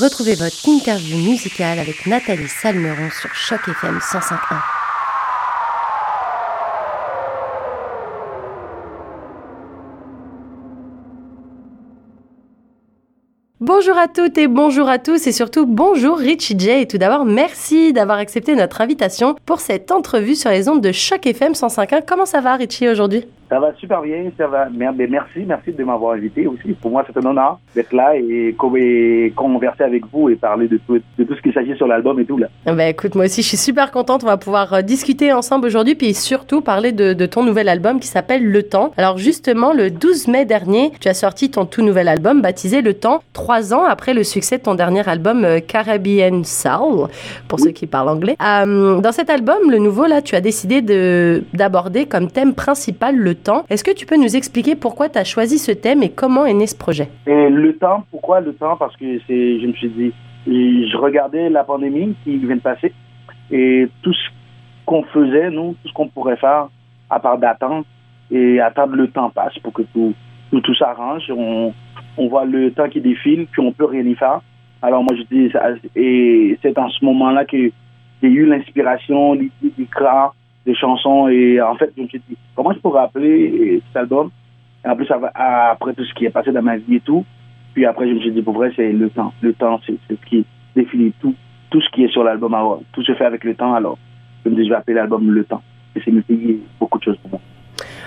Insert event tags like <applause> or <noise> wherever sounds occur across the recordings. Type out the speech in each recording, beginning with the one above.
Retrouvez votre interview musicale avec Nathalie Salmeron sur Choc FM 105.1. Bonjour à toutes et bonjour à tous et surtout bonjour Richie J. Et tout d'abord, merci d'avoir accepté notre invitation pour cette entrevue sur les ondes de Choc FM 105.1. Comment ça va Richie aujourd'hui? Ça va super bien, ça va. Merci, merci de m'avoir invité aussi. Pour moi, c'est un honneur d'être là et, converser avec vous et parler de tout, de tout ce qui s'agit sur l'album et tout là. Bah écoute, moi aussi, je suis super contente. On va pouvoir euh, discuter ensemble aujourd'hui, puis surtout parler de, de ton nouvel album qui s'appelle Le Temps. Alors justement, le 12 mai dernier, tu as sorti ton tout nouvel album baptisé Le Temps, trois ans après le succès de ton dernier album euh, Caribbean Soul, pour ceux qui parlent anglais. Euh, dans cet album, le nouveau là, tu as décidé de d'aborder comme thème principal le Est-ce que tu peux nous expliquer pourquoi tu as choisi ce thème et comment est né ce projet? Et Le temps, pourquoi le temps? Parce que je me suis dit, je regardais la pandémie qui vient de passer et tout ce qu'on faisait, nous, tout ce qu'on pourrait faire, à part d'attendre et attendre le temps passe pour que tout, tout, s'arrange. On, voit le temps qui défile, puis on peut rien y faire. Alors moi, je dis, et c'est en ce moment-là que j'ai eu l'inspiration, l'idée d'écrire des chansons. Et en fait, je me suis dit, comment je pourrais appeler cet album? Et en plus, après tout ce qui est passé dans ma vie et tout. Puis après, je me suis dit, pour vrai, c'est le temps. Le temps, c'est ce qui définit tout, tout ce qui est sur l'album. tout se fait avec le temps. Alors, je me dis, je vais appeler l'album Le Temps. Et c'est payer beaucoup de choses pour moi.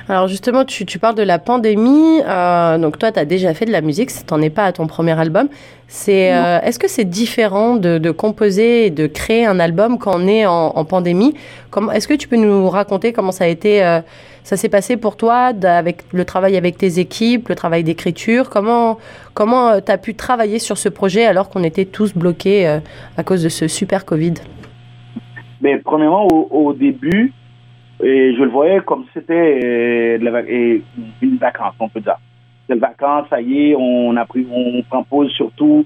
Alors justement, tu, parles de la pandémie. Euh, donc toi, tu as déjà fait de la musique, tu n'en es pas à ton premier album. C'est, euh, est-ce que c'est différent de, composer et de créer un album quand on est en, pandémie? Comment, Est-ce que tu peux nous raconter comment ça a été, euh, ça s'est passé pour toi avec le travail avec tes équipes, le travail d'écriture? Comment comment tu as pu travailler sur ce projet alors qu'on était tous bloqués à cause de ce super Covid? Mais premièrement, au début, et je le voyais comme c'était euh, une vacance, on peut dire. C'est une vacance, ça y est, on a pris, on prend pause surtout.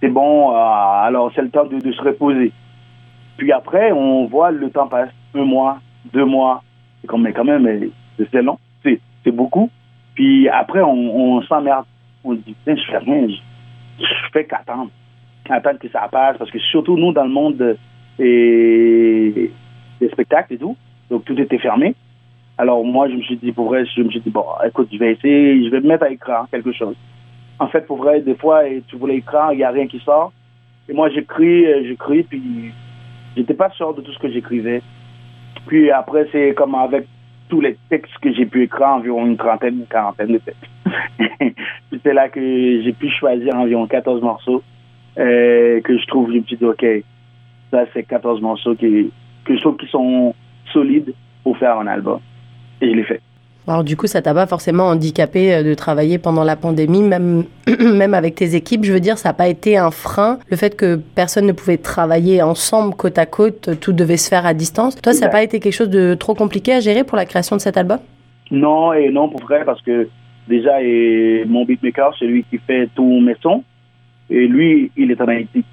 C'est bon, euh, alors c'est le temps de, se reposer. Puis après, on voit le temps passe, un mois, deux mois. C'est comme, mais quand même, c'est long, c'est beaucoup. Puis après, on, on s'emmerde. On dit, putain, je fais rien, je, fais qu'attendre. Attendre que ça passe, parce que surtout nous, dans le monde des spectacles et tout, donc tout était fermé. Alors moi, je me suis dit, pour vrai, je me suis dit, bon, écoute, je vais essayer, je vais me mettre à écrire quelque chose. En fait, pour vrai, des fois, tu voulais écrire, il n'y a rien qui sort. Et moi, j'écris, euh, j'écris, puis j'étais pas sûr de tout ce que j'écrivais. Puis après, c'est comme avec tous les textes que j'ai pu écrire, environ une trentaine, une quarantaine de textes. <laughs> puis c'est là que j'ai pu choisir environ 14 morceaux euh, que je trouve, je me suis dit, OK, ça, c'est 14 morceaux qui, que je trouve qui sont solide pour faire un album. Et je l'ai fait. Alors du coup, ça t'a pas forcément handicapé euh, de travailler pendant la pandémie, même, <clears throat> même avec tes équipes? Je veux dire, ça n'a pas été un frein, le fait que personne ne pouvait travailler ensemble côte à côte, tout devait se faire à distance. Toi, ça n'a pas été quelque chose de trop compliqué à gérer pour la création de cet album? Non, et non pour vrai, parce que déjà, et mon beatmaker, c'est lui qui fait tous mes sons, et lui, il est en Haïti.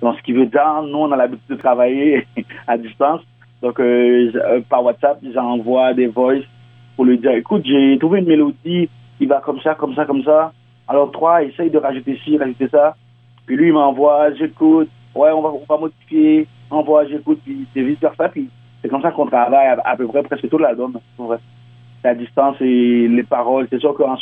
Donc, ce qui veut dire, nous, on a l'habitude de travailler <laughs> à distance. Donc, euh, euh, par WhatsApp, j'envoie des voices pour lui dire, écoute, j'ai trouvé une mélodie, il va comme ça, comme ça, comme ça. Alors, toi, essaye de rajouter ci, rajouter ça. Puis lui, il m'envoie, j'écoute, ouais, on va, on va modifier, envoie, j'écoute, puis c'est vice versa. Puis c'est comme ça qu'on travaille à, peu près presque tout l'album. La distance et les paroles. C'est sûr qu'en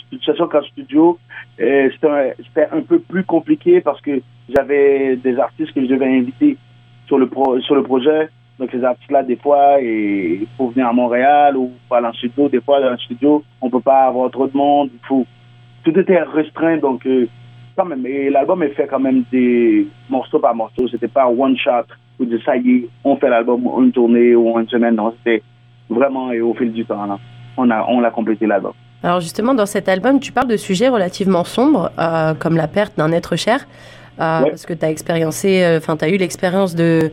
studio, euh, c'était un, un, peu plus compliqué parce que j'avais des artistes que je devais inviter sur le, pro, sur le projet. Donc, ces artistes-là, des fois, il faut venir à Montréal ou dans le studio. Des fois, dans le studio, on peut pas avoir trop de monde. Il faut... Tout était restreint, donc, euh, quand même. Et l'album est fait quand même des morceau par morceau. C'était pas one shot ou de ça y est, on fait l'album une tournée ou une semaine. Non, c'était vraiment et au fil du temps. Là, on a, on l'a complété l'album. Alors justement, dans cet album, tu parles de sujets relativement sombres, euh, comme la perte d'un être cher, euh, parce que tu as expériencé, enfin, tu as eu l'expérience de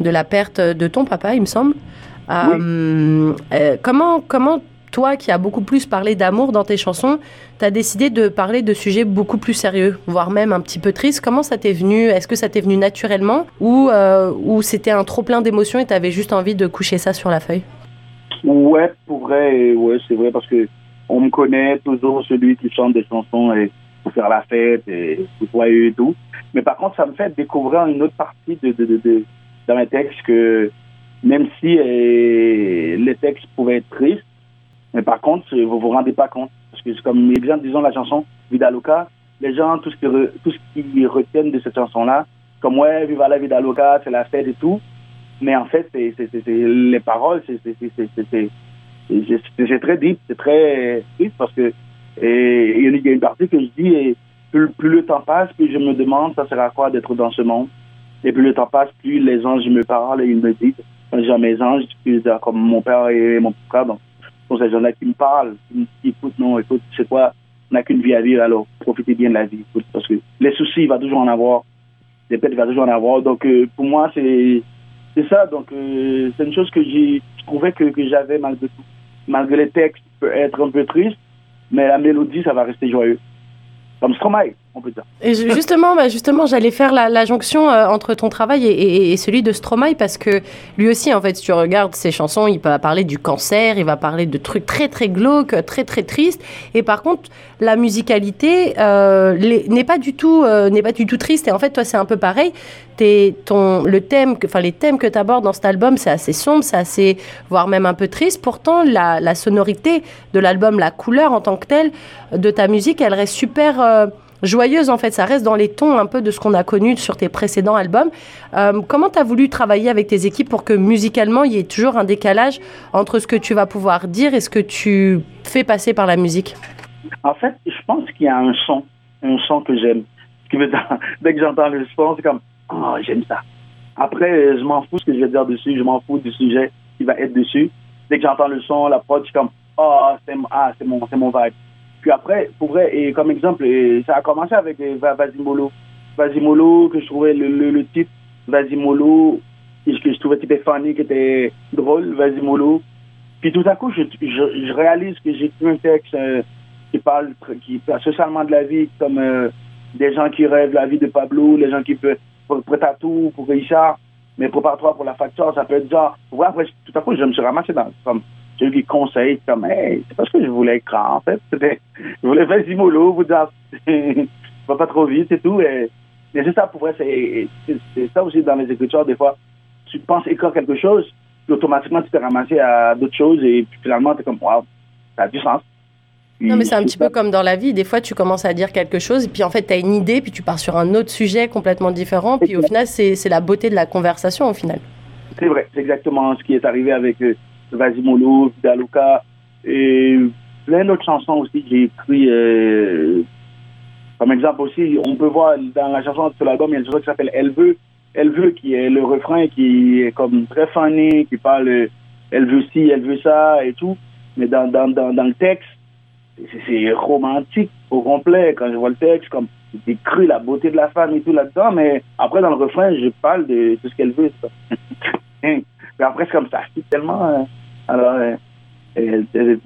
de la perte de ton papa, il me semble. Euh, euh, comment, comment toi, qui as beaucoup plus parlé d'amour dans tes chansons, tu as décidé de parler de sujets beaucoup plus sérieux, voire même un petit peu tristes? Comment ça t'est venu? Est-ce que ça t'est venu naturellement? Ou, euh, ou c'était un trop plein d'émotions et tu avais juste envie de coucher ça sur la feuille? Ouais, pour vrai, ouais, c'est vrai parce que on me connaît toujours celui qui chante des chansons et pour faire la fête, et pour joyeux et tout. Mais par contre, ça me fait découvrir une autre partie de, de, de, de dans mes textes que même si euh, les textes pouvaient être tristes, mais par contre, vous vous rendez pas compte. Parce que comme exemple, disons la chanson Vida Loca, les gens, tout ce qu'ils tout ce retiennent de cette chanson-là, comme ouais, viva la Vida Loca, c'est la fête et tout. Mais en fait, c'est, les paroles, c'est, très deep, c'est très triste parce que il y a une partie que je dis, et plus, plus, le temps passe, plus je me demande ça sert à quoi d'être dans ce monde? Et plus le temps passe, plus les anges me parlent et ils me disent, j'ai mes anges, comme mon père et mon frère, donc, ces gens-là qui me parlent, qui me disent, écoute, non, écoute, c'est quoi, on n'a qu'une vie à vivre, alors profitez bien de la vie, écoute, parce que les soucis, il va toujours en avoir, les pètes, il va toujours en avoir. Donc, euh, pour moi, c'est c'est ça. Donc, euh, c'est une chose que j'ai trouvé que, que j'avais malgré tout. Malgré les textes, peut être un peu triste, mais la mélodie, ça va rester joyeux. Comme Stromae. Et justement, bah, justement, j'allais faire la, jonction euh, entre ton travail et, celui de Stromae parce que lui aussi, en fait, si tu regardes ses chansons, il va parler du cancer, il va parler de trucs très très glauques, très très tristes. Et par contre, la musicalité euh, n'est pas du tout euh, n'est pas du tout triste. Et en fait, toi, c'est un peu pareil. Es, ton, le thème, enfin les thèmes que tu abordes dans cet album, c'est assez sombre, c'est assez, voire même un peu triste. Pourtant, la, la sonorité de l'album, la couleur en tant que telle de ta musique, elle reste super joyeuse en fait. Ça reste dans les tons un peu de ce qu'on a connu sur tes précédents albums. Euh, comment tu as voulu travailler avec tes équipes pour que musicalement il y ait toujours un décalage entre ce que tu vas pouvoir dire et ce que tu fais passer par la musique? En fait, je pense qu'il y a un son, un son que j'aime. <laughs> Dès que j'entends le son, c'est comme oh j'aime ça. Après, je m'en fous ce que je vais dire dessus, je m'en fous du sujet qui va être dessus. Dès que j'entends le son, la prod, je comme oh c'est ah, mon, mon vibe. Puis après, pour vrai, et comme exemple, ça a commencé avec euh, Vasimolo. Vasimolo, que je trouvais le, le, titre Vasimolo, que je trouvais était funny, qui était drôle, Vasimolo. Puis tout à coup, je, je, réalise que j'ai un texte euh, qui parle qui parle socialement de la vie, comme euh, des gens qui rêvent la vie de Pablo, les gens qui peuvent à tout pour Richard, mais prépare-toi pour la facture, ça peut être genre. Ouais, après, tout à coup, je me suis ramassé dans comme j'ai eu des conseils comme, hey, c'est pas ce que je voulais écrire, en fait. <laughs> Je voulais faire Zimolo, vous dire, <laughs> va pas trop vite et tout. Et, c'est ça, pour vrai, c'est, ça aussi dans les écritures, des fois. Tu penses écrire quelque chose, puis automatiquement, tu t'es ramassé à d'autres choses et puis finalement, t'es comme, wow, ça a du sens. non, mais c'est un petit peu comme dans la vie. Des fois, tu commences à dire quelque chose, et puis en fait, tu as une idée, puis tu pars sur un autre sujet complètement différent. Puis au final, c'est, c'est la beauté de la conversation, au final. C'est vrai, c'est exactement ce qui est arrivé avec euh, Vasimolo, Vidaluka et plein d'autres chansons aussi que j'ai écrit. Euh, comme exemple aussi, on peut voir dans la chanson de l'album, il y a une chanson qui s'appelle Elle veut. Elle veut, qui est le refrain qui est comme très funny, qui parle elle veut ci, elle veut ça et tout. Mais dans, dans, dans, dans le texte, c'est romantique au complet. Quand je vois le texte, comme la beauté de la femme et tout là-dedans, mais après dans le refrain, je parle de tout ce qu'elle veut. <laughs> mais après, c'est comme ça, c'est tellement. Euh, alors, euh, euh,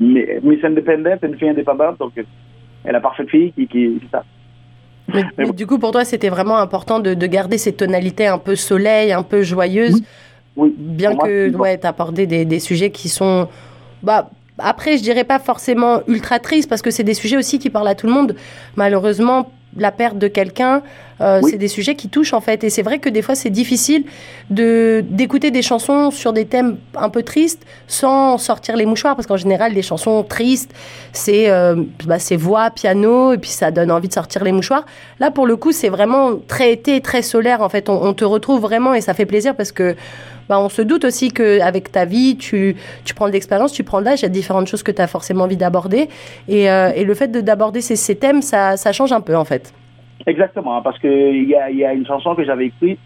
Miss Independent, une fille indépendante, donc elle a parfaite fille qui, qui, ça. Mais, du coup, pour toi, c'était vraiment important de, de, garder ces tonalités un peu soleil, un peu joyeuses. Oui. Bien que ouais, tu abordé des, des, sujets qui sont. Bah, après, je dirais pas forcément ultra tristes, parce que c'est des sujets aussi qui parlent à tout le monde. Malheureusement, la perte de quelqu'un, euh, c'est des sujets qui touchent en fait. Et c'est vrai que des fois c'est difficile de d'écouter des chansons sur des thèmes un peu tristes sans sortir les mouchoirs, parce qu'en général les chansons tristes c'est euh, bah, voix, piano, et puis ça donne envie de sortir les mouchoirs. Là pour le coup c'est vraiment très été, très solaire en fait. On, te retrouve vraiment et ça fait plaisir parce que bah, on se doute aussi qu'avec ta vie, tu, prends de l'expérience, tu prends de l'âge, il y a différentes choses que tu as forcément envie d'aborder. Et, euh, le fait d'aborder ces, thèmes, ça, change un peu en fait. Exactement, parce qu'il y a, y a une chanson que j'avais écrite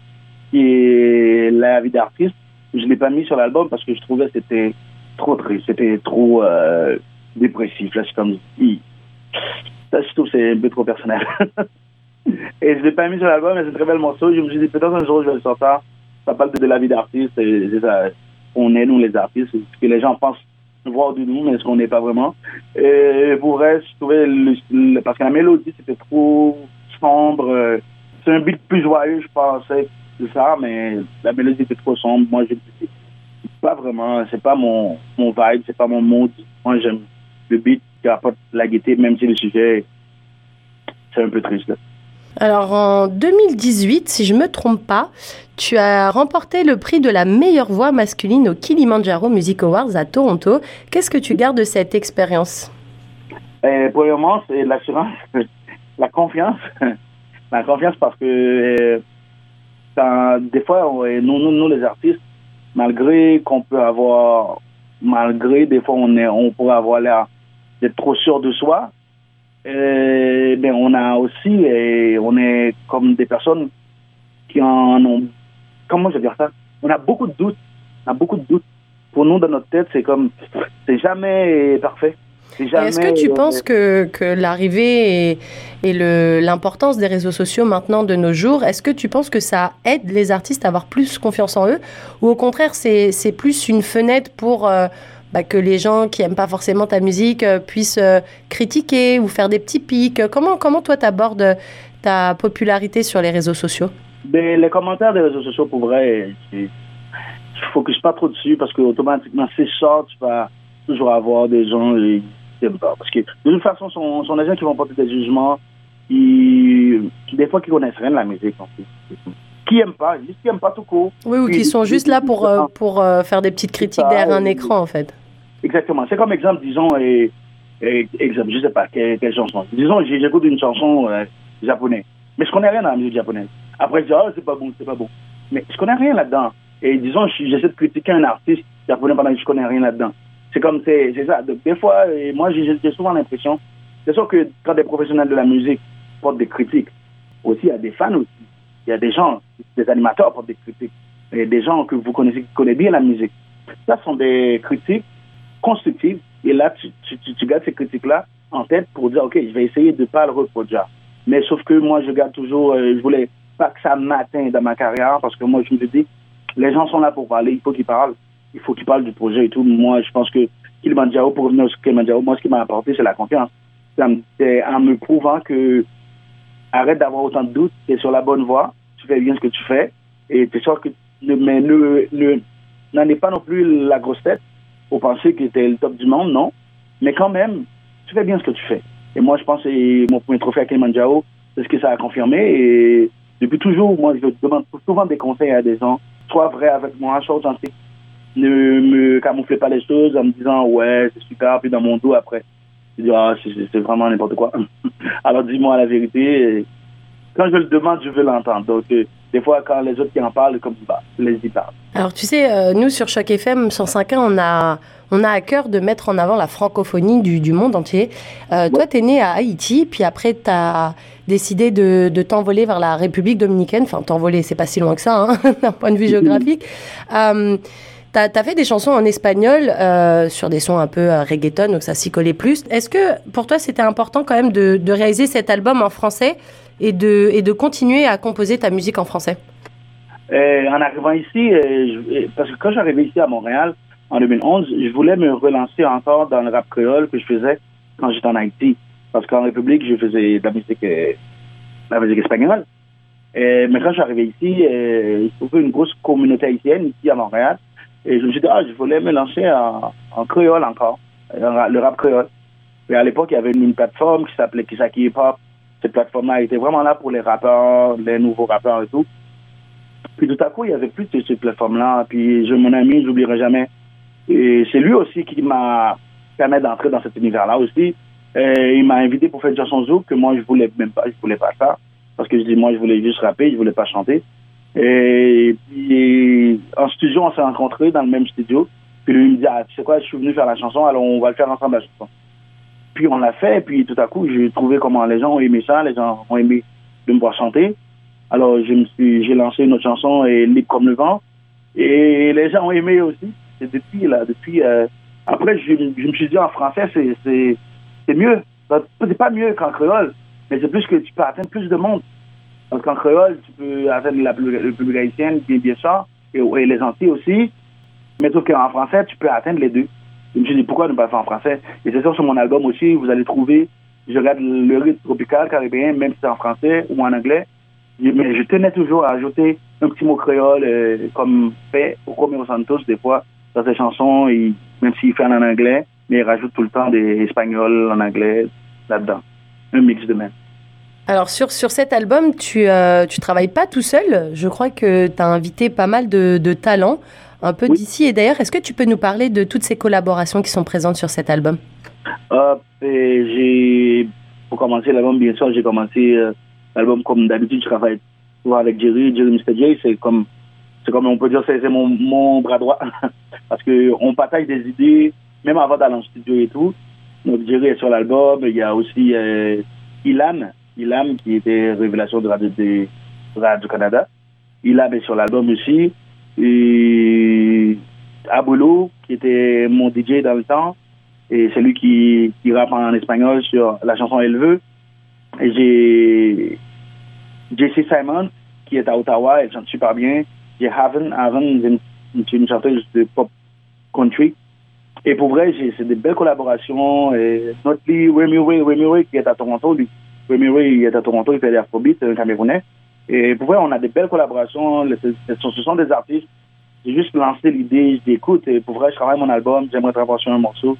qui est La vie d'artiste. Je ne l'ai pas mis sur l'album parce que je trouvais que c'était trop triste, c'était trop euh, dépressif. Là, c'est comme. Ça, je trouve c'est un peu trop personnel. <laughs> et je ne l'ai pas mis sur l'album, mais c'est un très bel morceau. Je me suis dit, peut-être un jour, je vais le sortir ça parle de la vie d'artiste. C'est ça. On est, nous, les artistes. Ce que les gens pensent voir de nous, mais ce qu'on n'est pas vraiment. Et pour reste, je trouvais, parce que la mélodie, c'était trop sombre. C'est un beat plus joyeux, je pensais, c'est ça, mais la mélodie était trop sombre. Moi, je pas vraiment, c'est pas mon, mon vibe, c'est pas mon mode. Moi, j'aime le beat qui apporte la gaieté, même si le sujet c'est un peu triste. Alors en 2018, si je me trompe pas, tu as remporté le prix de la meilleure voix masculine au Kilimanjaro Music Awards à Toronto. Qu'est-ce que tu gardes de cette expérience? Euh, Premièrement, c'est l'assurance, <laughs> la confiance. <laughs> la confiance parce que euh, des fois, nous, nous, nous, les artistes, malgré qu'on peut avoir, malgré des fois on, est, on pourrait avoir l'air d'être trop sûr de soi, euh, ben on a aussi, et on est comme des personnes qui en ont, comment je vais dire ça, on a beaucoup de doutes, on a beaucoup de doutes. Pour nous, dans notre tête, c'est comme, c'est jamais parfait. Est-ce que tu penses que, que l'arrivée et, et l'importance des réseaux sociaux maintenant de nos jours, est-ce que tu penses que ça aide les artistes à avoir plus confiance en eux? Ou au contraire, c'est plus une fenêtre pour euh, bah, que les gens qui n'aiment pas forcément ta musique euh, puissent euh, critiquer ou faire des petits pics Comment, comment toi, tu abordes ta popularité sur les réseaux sociaux? Ben, Les commentaires des réseaux sociaux, pour vrai, je ne focus pas trop dessus parce qu'automatiquement, c'est ça, tu vas toujours avoir des gens parce que de toute façon, ce sont, des gens qui vont porter des jugements, qui, des fois, qui connaissent rien de la musique. Qui n'aiment pas, juste qui n'aiment pas tout court. Oui, ou qui sont juste là pour, euh, pour euh, faire des petites critiques derrière un écran, en fait. Exactement. C'est comme exemple, disons, et, et, exemple, je sais pas quelle, chanson. Disons, j'écoute une chanson euh, japonaise, mais je connais rien dans la musique japonaise. Après, je dis, oh, c'est pas bon, c'est pas bon. Mais je connais rien là-dedans. Et disons, j'essaie de critiquer un artiste japonais pendant que je connais rien là-dedans. C'est comme, c'est ça. des fois, moi, j'ai souvent l'impression, c'est sûr que quand des professionnels de la musique portent des critiques, aussi, il y a des fans aussi. Il y a des gens, des animateurs portent des critiques. A des gens que vous connaissez qui connaissent bien la musique. Ça sont des critiques constructives. Et là, tu, tu, tu, gardes ces critiques-là en tête pour dire, OK, je vais essayer de ne pas le reproduire. Mais sauf que moi, je garde toujours, euh, je voulais pas que ça m'atteigne dans ma carrière parce que moi, je me dis, les gens sont là pour parler, il faut qu'ils parlent il faut qu'il parle du projet et tout. Moi, je pense que Kilimanjaro, pour revenir au Kilimanjaro, moi, ce qui m'a apporté, c'est la confiance. C'est en me prouvant que arrête d'avoir autant de doutes, tu es sur la bonne voie, tu fais bien ce que tu fais, et tu es sûr que, mais ne, n'en est pas non plus la grosse tête pour penser que tu es le top du monde, non. Mais quand même, tu fais bien ce que tu fais. Et moi, je pense que mon premier trophée à Kilimanjaro, c'est ce que ça a confirmé. Et depuis toujours, moi, je demande souvent des conseils à des gens. Sois vrai avec moi, sois authentique ne me camouflez pas les choses en me disant ouais c'est super puis dans mon dos après je dis ah c'est vraiment n'importe quoi <laughs> alors dis-moi la vérité quand je le demande je veux l'entendre donc euh, des fois quand les autres qui en parlent comme bah les y parlent alors tu sais euh, nous sur Choc FM 105 ans on a on a à cœur de mettre en avant la francophonie du, du monde entier. Euh, Toi, tu es né à Haïti, puis après, tu as décidé de, de t'envoler vers la République dominicaine. Enfin, t'envoler, c'est pas si loin que ça, hein, <laughs> d'un point de vue géographique. Euh, tu as, fait des chansons en espagnol sur des sons un peu reggaeton, donc ça s'y collait plus. Est-ce que pour toi c'était important quand même de, de, réaliser cet album en français? Et de, et de continuer à composer ta musique en français euh, En arrivant ici, parce que quand j'arrivais ici à Montréal en 2011, je voulais me relancer encore dans le rap créole que je faisais quand j'étais en Haïti. Parce qu'en République, je faisais de la musique, la musique espagnole. mais quand j'arrivais ici, il se trouvait une grosse communauté haïtienne ici à Montréal. Et je me suis dit, ah, je voulais me lancer en, en créole encore, le rap créole. Et à l'époque, il y avait une, plateforme qui s'appelait Kisaki Hip Hop. Cette plateforme-là était vraiment là pour les rappeurs, les nouveaux rappeurs et tout. Puis tout à coup, il y avait plus de cette plateforme-là. Puis je, mon ami, je l'oublierai jamais. Et c'est lui aussi qui m'a permis d'entrer dans cet univers-là aussi. Il m'a invité pour faire une chanson zouk que moi, je voulais même pas, je voulais pas ça. Parce que je dis, moi, je voulais juste rapper, je voulais pas chanter. Et puis, en studio, on s'est rencontrés dans le même studio. Puis lui, il me dit, ah, tu sais quoi, je suis venu faire la chanson, alors on va le faire ensemble la chanson. Puis on l'a fait, et puis tout à coup, j'ai trouvé comment les gens ont aimé ça, les gens ont aimé de me voir chanter. Alors, j'ai lancé une autre chanson, et Libre comme le vent. Et les gens ont aimé aussi. Et depuis, là, depuis, euh, après, je, me suis dit, en français, c'est, c'est, c'est mieux. C'est pas mieux qu'en créole, mais c'est plus que tu peux atteindre plus de monde. Parce qu'en créole, tu peux atteindre la, le public haïtien, bien, bien ça, et, les Antilles aussi. Mais sauf qu'en français, tu peux atteindre les deux. Je me suis dit, pourquoi ne pas faire en français? Et c'est sûr, sur mon album aussi, vous allez trouver, je regarde le rythme tropical, caribéen, même si c'est en français ou en anglais. Mais je tenais toujours à ajouter un petit mot créole, euh, comme fait Romeo Santos, des fois, dans ses chansons, même s'il fait en anglais, mais il rajoute tout le temps des espagnols en anglais là-dedans. Un mix de même. Alors sur, sur cet album, tu euh, tu travailles pas tout seul. Je crois que tu as invité pas mal de, de talents, un peu d'ici et d'ailleurs. Est-ce que tu peux nous parler de toutes ces collaborations qui sont présentes sur cet album? Euh, j'ai Pour commencer l'album, bien sûr, j'ai commencé euh, l'album comme d'habitude. Je travaille toujours avec Jerry, Jerry Mr. J. C'est comme, c'est comme on peut dire, c'est mon, mon bras droit. <laughs> Parce qu'on partage des idées, même avant d'aller en studio et tout. Donc Jerry est sur l'album. Il y a aussi euh, Ilan Ilam, qui était révélation de Radio, de Radio Canada. Ilam est sur l'album aussi. Et qui était mon DJ dans le temps, et c'est lui qui, qui rappe en espagnol sur la chanson Elle veut. J'ai Jessie Simon, qui est à Ottawa, elle chante super bien. J'ai Haven, Haven, c'est une chanteuse de pop country. Et pour vrai, c'est des belles collaborations. Et Notly, Remy Ray, qui est à Toronto, lui, Premier il est à Toronto, il fait des afrobeats, un Camerounais. Et pour vrai, on a des belles collaborations. Ce sont des artistes. J'ai juste lancé l'idée, je écoute, et pour vrai, je travaille mon album, j'aimerais travailler sur un morceau.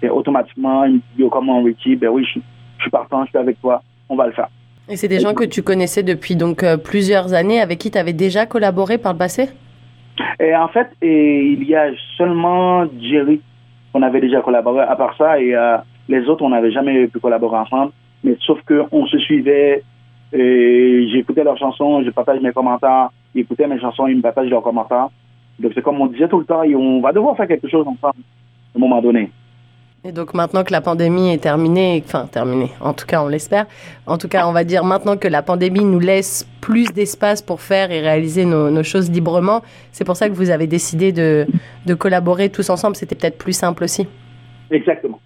Et automatiquement, il me dit, oh, comment Richie, ben oui, je, suis partant, je suis avec toi, on va le faire. Et c'est des gens que tu connaissais depuis donc euh, plusieurs années, avec qui tu avais déjà collaboré par le passé? Et En fait, et, il y a seulement Jerry qu'on avait déjà collaboré. À part ça, et euh, les autres, on n'avait jamais pu collaborer ensemble. Mais sauf qu'on se suivait, j'écoutais leurs chansons, je partage mes commentaires, ils écoutaient mes chansons, ils me partagent leurs commentaires. Donc c'est comme on disait tout le temps, on va devoir faire quelque chose ensemble à un moment donné. Et donc maintenant que la pandémie est terminée, enfin terminée, en tout cas on l'espère, en tout cas on va dire maintenant que la pandémie nous laisse plus d'espace pour faire et réaliser nos, nos choses librement, c'est pour ça que vous avez décidé de, de collaborer tous ensemble, c'était peut-être plus simple aussi. Exactement.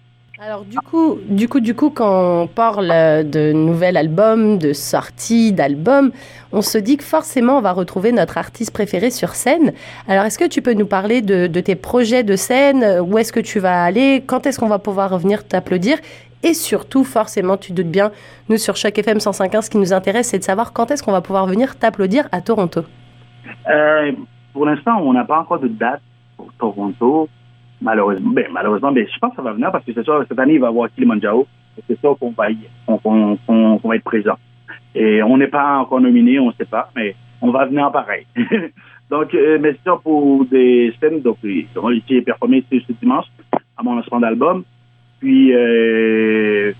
Alors du coup, du coup, du coup, quand on parle de nouvel album, de sortie d'album, on se dit que forcément on va retrouver notre artiste préféré sur scène. Alors est-ce que tu peux nous parler de, tes projets de scène? Où est-ce que tu vas aller? Quand est-ce qu'on va pouvoir revenir t'applaudir? Et surtout, forcément, tu doutes bien, nous sur chaque FM 105.1, ce qui nous intéresse, c'est de savoir quand est-ce qu'on va pouvoir venir t'applaudir à Toronto. Euh, pour l'instant, on n'a pas encore de date pour Toronto. Malheureusement, ben, malheureusement, ben, je pense que ça va venir parce que cette année, il va y avoir Kilimanjaro. C'est sûr qu'on va, y, va être présent. Et on n'est pas encore nominé, on ne sait pas, mais on va venir pareil. <laughs> donc, euh, mais c'est sûr pour des scènes, donc, j'ai performé ce, ce dimanche à mon lancement d'album. Puis, euh,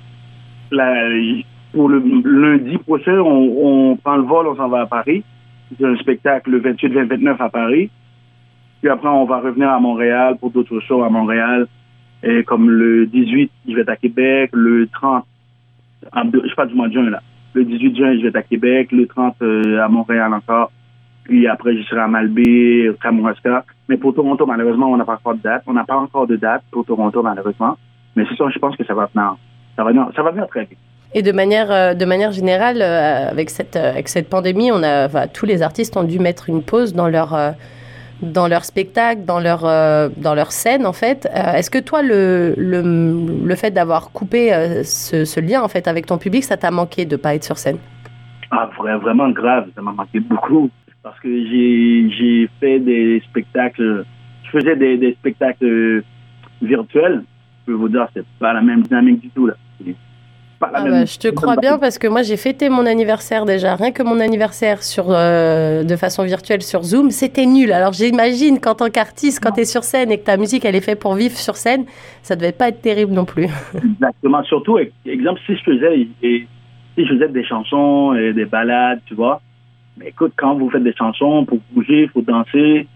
pour le lundi prochain, on, on prend le vol, on s'en va à Paris. C'est un spectacle le 28-29 à Paris. Puis après, on va revenir à Montréal pour d'autres shows à Montréal. Et comme le 18, je vais être à Québec. Le 30, je pas du mois de juin, là. Le 18 juin, je vais être à Québec. Le 30, euh, à Montréal encore. Puis après, je serai à Malbé, Kamouraska. Mais pour Toronto, malheureusement, on n'a pas encore de date. On n'a pas encore de date pour Toronto, malheureusement. Mais c'est ça, je pense que ça va venir. Ça va venir, ça va venir très vite. Et de manière, euh, de manière générale, euh, avec cette, avec cette pandémie, on a, tous les artistes ont dû mettre une pause dans leur, dans leur spectacle, dans leur, euh, dans leur scène, en fait. Euh, est-ce que toi, le, le, le fait d'avoir coupé euh, ce, lien, en fait, avec ton public, ça t'a manqué de ne pas être sur scène? Ah, vraiment grave, ça m'a manqué beaucoup. Parce que j'ai fait des spectacles, je faisais des, des spectacles virtuels. Je peux vous dire, c'est pas la même dynamique du tout, là. Ah bah, je te crois bien parce que moi j'ai fêté mon anniversaire déjà. Rien que mon anniversaire sur, euh, de façon virtuelle sur Zoom, c'était nul. Alors j'imagine qu'en tant qu'artiste, quand tu es sur scène et que ta musique elle est faite pour vivre sur scène, ça devait pas être terrible non plus. <laughs> Exactement. Surtout, exemple, si je faisais, si je faisais des chansons et des balades, tu vois. Mais écoute, quand vous faites des chansons, pour bouger, il faut danser.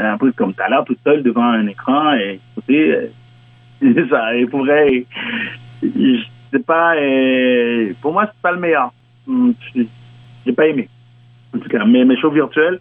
Un peu comme tout à l'heure, tout seul devant un écran et écoutez, <laughs> ça. Et pour vrai, c'est pas, euh, pour moi, c'est pas le meilleur. Hmm, j'ai pas aimé. En tout cas, mais mes shows virtuels,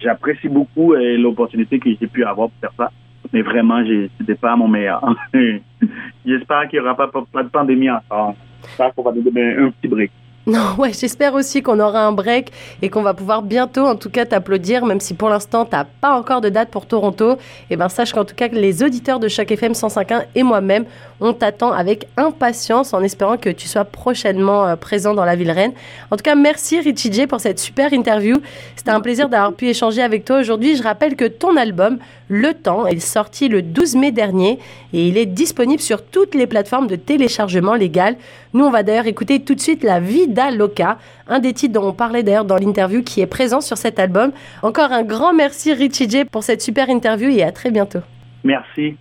j'apprécie beaucoup euh, l'opportunité que j'ai pu avoir pour faire ça. Mais vraiment, c'était pas mon meilleur. <laughs> J'espère qu'il n'y aura pas, pas, de pandémie encore. J'espère qu'on va donner un petit break. <laughs> Non, ouais, j'espère aussi qu'on aura un break et qu'on va pouvoir bientôt, en tout cas, t'applaudir, même si pour l'instant, t'as pas encore de date pour Toronto. Et eh ben, sache qu'en tout cas, les auditeurs de chaque FM 105.1 et moi-même, on t'attend avec impatience en espérant que tu sois prochainement euh, présent dans la ville reine. En tout cas, merci Richie J pour cette super interview. C'était un plaisir d'avoir pu échanger avec toi aujourd'hui. Je rappelle que ton album, Le Temps, est sorti le 12 mai dernier et il est disponible sur toutes les plateformes de téléchargement légal. Nous, on va d'ailleurs écouter tout de suite La Vida Loca, un des titres dont on parlait d'ailleurs dans l'interview qui est présent sur cet album. Encore un grand merci Richie J pour cette super interview et à très bientôt. Merci.